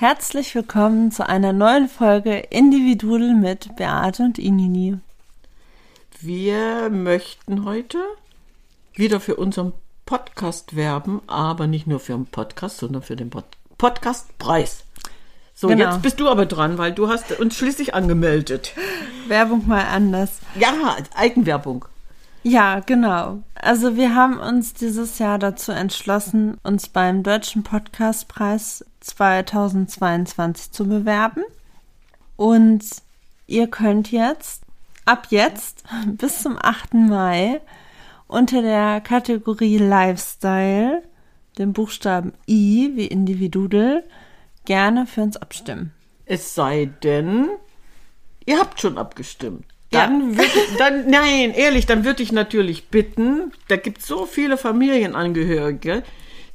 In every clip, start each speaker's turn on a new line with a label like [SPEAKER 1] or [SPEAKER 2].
[SPEAKER 1] Herzlich willkommen zu einer neuen Folge Individudel mit Beate und Inini.
[SPEAKER 2] Wir möchten heute wieder für unseren Podcast werben, aber nicht nur für den Podcast, sondern für den Pod Podcastpreis. So, genau. jetzt bist du aber dran, weil du hast uns schließlich angemeldet.
[SPEAKER 1] Werbung mal anders.
[SPEAKER 2] Ja, Eigenwerbung.
[SPEAKER 1] Ja, genau. Also wir haben uns dieses Jahr dazu entschlossen, uns beim Deutschen Podcastpreis 2022 zu bewerben. Und ihr könnt jetzt, ab jetzt, bis zum 8. Mai, unter der Kategorie Lifestyle, dem Buchstaben I wie Individudel, gerne für uns abstimmen.
[SPEAKER 2] Es sei denn, ihr habt schon abgestimmt. Dann, ja. würde, dann, nein, ehrlich, dann würde ich natürlich bitten, da gibt es so viele Familienangehörige,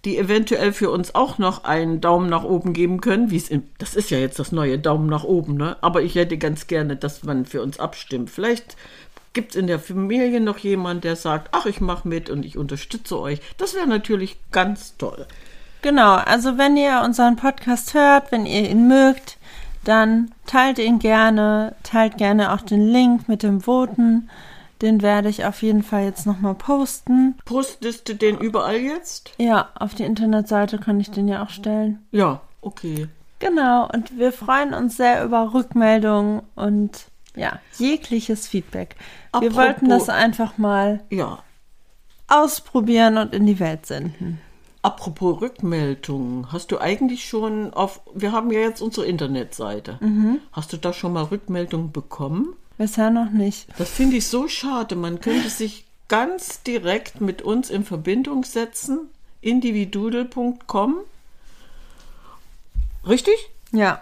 [SPEAKER 2] die eventuell für uns auch noch einen Daumen nach oben geben können, wie es in, das ist ja jetzt das neue Daumen nach oben, ne? Aber ich hätte ganz gerne, dass man für uns abstimmt. Vielleicht gibt es in der Familie noch jemand, der sagt, ach, ich mache mit und ich unterstütze euch. Das wäre natürlich ganz toll.
[SPEAKER 1] Genau, also wenn ihr unseren Podcast hört, wenn ihr ihn mögt, dann teilt ihn gerne, teilt gerne auch den Link mit dem Voten. Den werde ich auf jeden Fall jetzt nochmal posten.
[SPEAKER 2] Postest du den überall jetzt?
[SPEAKER 1] Ja, auf die Internetseite kann ich den ja auch stellen.
[SPEAKER 2] Ja, okay.
[SPEAKER 1] Genau, und wir freuen uns sehr über Rückmeldungen und ja, jegliches Feedback. Apropos, wir wollten das einfach mal
[SPEAKER 2] ja.
[SPEAKER 1] ausprobieren und in die Welt senden.
[SPEAKER 2] Apropos Rückmeldungen, hast du eigentlich schon auf, wir haben ja jetzt unsere Internetseite. Mhm. Hast du da schon mal Rückmeldungen bekommen?
[SPEAKER 1] Bisher noch nicht.
[SPEAKER 2] Das finde ich so schade. Man könnte sich ganz direkt mit uns in Verbindung setzen. individudel.com. Richtig?
[SPEAKER 1] Ja.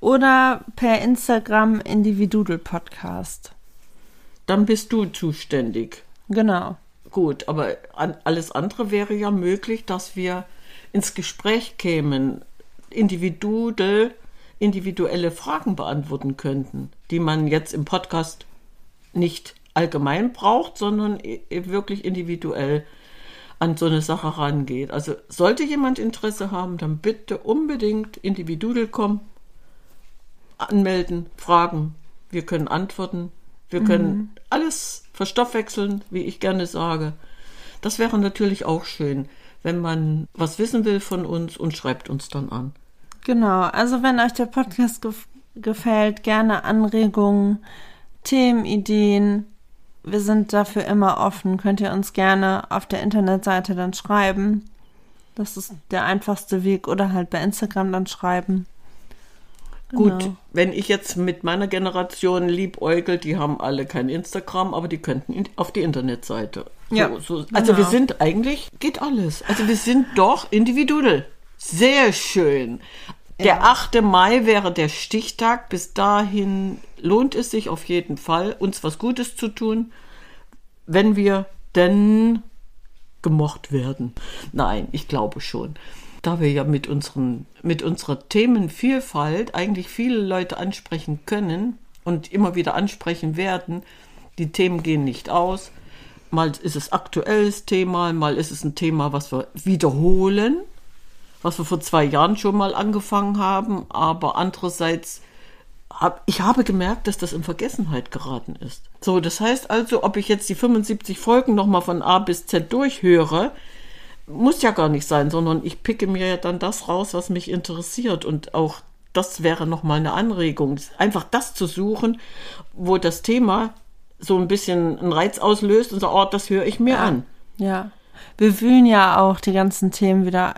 [SPEAKER 1] Oder per Instagram Individudel Podcast.
[SPEAKER 2] Dann bist du zuständig.
[SPEAKER 1] Genau.
[SPEAKER 2] Gut, aber alles andere wäre ja möglich, dass wir ins Gespräch kämen, individuell, individuelle Fragen beantworten könnten, die man jetzt im Podcast nicht allgemein braucht, sondern wirklich individuell an so eine Sache rangeht. Also sollte jemand Interesse haben, dann bitte unbedingt individuell kommen, anmelden, fragen. Wir können antworten. Wir können mhm. alles verstoffwechseln, wie ich gerne sage. Das wäre natürlich auch schön, wenn man was wissen will von uns und schreibt uns dann an.
[SPEAKER 1] Genau, also wenn euch der Podcast gef gefällt, gerne Anregungen, Themenideen. Wir sind dafür immer offen. Könnt ihr uns gerne auf der Internetseite dann schreiben. Das ist der einfachste Weg oder halt bei Instagram dann schreiben.
[SPEAKER 2] Gut, genau. wenn ich jetzt mit meiner Generation liebäugel, die haben alle kein Instagram, aber die könnten auf die Internetseite.
[SPEAKER 1] Ja.
[SPEAKER 2] So, also genau. wir sind eigentlich, geht alles. Also wir sind doch individuell. Sehr schön. Der ja. 8. Mai wäre der Stichtag. Bis dahin lohnt es sich auf jeden Fall, uns was Gutes zu tun, wenn wir denn gemocht werden. Nein, ich glaube schon da wir ja mit, unseren, mit unserer Themenvielfalt eigentlich viele Leute ansprechen können und immer wieder ansprechen werden, die Themen gehen nicht aus. Mal ist es aktuelles Thema, mal ist es ein Thema, was wir wiederholen, was wir vor zwei Jahren schon mal angefangen haben, aber andererseits hab, ich habe gemerkt, dass das in Vergessenheit geraten ist. So, das heißt also, ob ich jetzt die 75 Folgen nochmal von A bis Z durchhöre, muss ja gar nicht sein, sondern ich picke mir ja dann das raus, was mich interessiert und auch das wäre nochmal eine Anregung, einfach das zu suchen, wo das Thema so ein bisschen einen Reiz auslöst und so, oh, das höre ich mir ja. an.
[SPEAKER 1] Ja. Wir wühlen ja auch die ganzen Themen wieder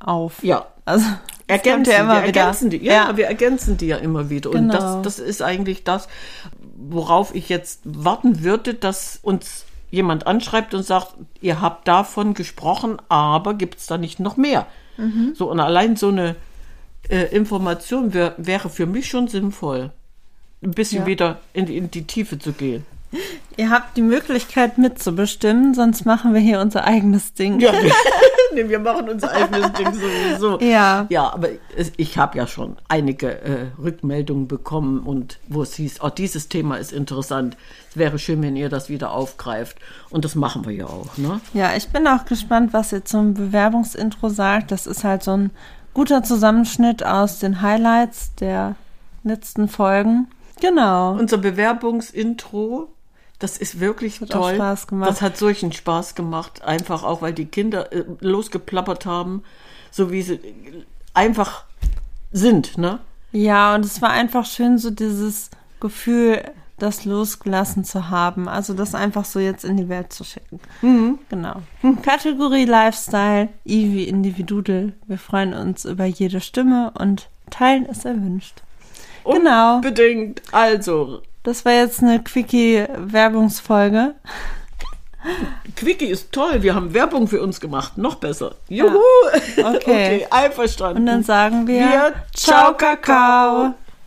[SPEAKER 1] auf.
[SPEAKER 2] Ja.
[SPEAKER 1] Also,
[SPEAKER 2] ergänzen,
[SPEAKER 1] ja immer
[SPEAKER 2] wir
[SPEAKER 1] wieder.
[SPEAKER 2] ergänzen die. Ja, wir ergänzen die ja immer wieder. Und
[SPEAKER 1] Genau.
[SPEAKER 2] das, das ist eigentlich das, worauf ich jetzt warten würde, dass uns jemand anschreibt und sagt, ihr habt davon gesprochen, aber gibt es da nicht noch mehr?
[SPEAKER 1] Mhm.
[SPEAKER 2] So, und allein so eine äh, Information wär, wäre für mich schon sinnvoll, ein bisschen
[SPEAKER 1] Ja.
[SPEAKER 2] wieder in, die- in die Tiefe zu gehen.
[SPEAKER 1] Ihr habt die Möglichkeit mitzubestimmen, sonst machen wir hier unser eigenes Ding.
[SPEAKER 2] Ja, nee, wir machen unser eigenes Ding sowieso.
[SPEAKER 1] Ja.
[SPEAKER 2] Ja, aber ich habe ja schon einige äh, Rückmeldungen bekommen und wo es hieß, oh, dieses Thema ist interessant. Es wäre schön, wenn ihr das wieder aufgreift. Und das machen wir ja auch, ne?
[SPEAKER 1] Ja, ich bin auch gespannt, was ihr zum Bewerbungsintro sagt. Das ist halt so ein guter Zusammenschnitt aus den Highlights der letzten Folgen. Genau.
[SPEAKER 2] Unser Bewerbungsintro, das ist wirklich
[SPEAKER 1] auch
[SPEAKER 2] toll.
[SPEAKER 1] Spaß gemacht.
[SPEAKER 2] Das hat solchen Spaß gemacht, einfach auch, weil die Kinder äh, losgeplappert haben, so wie sie äh, einfach sind, ne?
[SPEAKER 1] Ja, und es war einfach schön, so dieses Gefühl, das losgelassen zu haben. Also das einfach so jetzt in die Welt zu schicken. Genau. Kategorie Lifestyle, I wie Individudel. Wir freuen uns über jede Stimme und teilen ist erwünscht. Genau.
[SPEAKER 2] Unbedingt. Also,
[SPEAKER 1] Das war jetzt eine Quickie-Werbungsfolge.
[SPEAKER 2] Quickie ist toll. Wir haben Werbung für uns gemacht. Noch besser. Juhu.
[SPEAKER 1] Okay.
[SPEAKER 2] einverstanden.
[SPEAKER 1] Und dann sagen wir,
[SPEAKER 2] Wir-
[SPEAKER 1] Ciao,
[SPEAKER 2] Ciao, Kakao.
[SPEAKER 1] Kakao.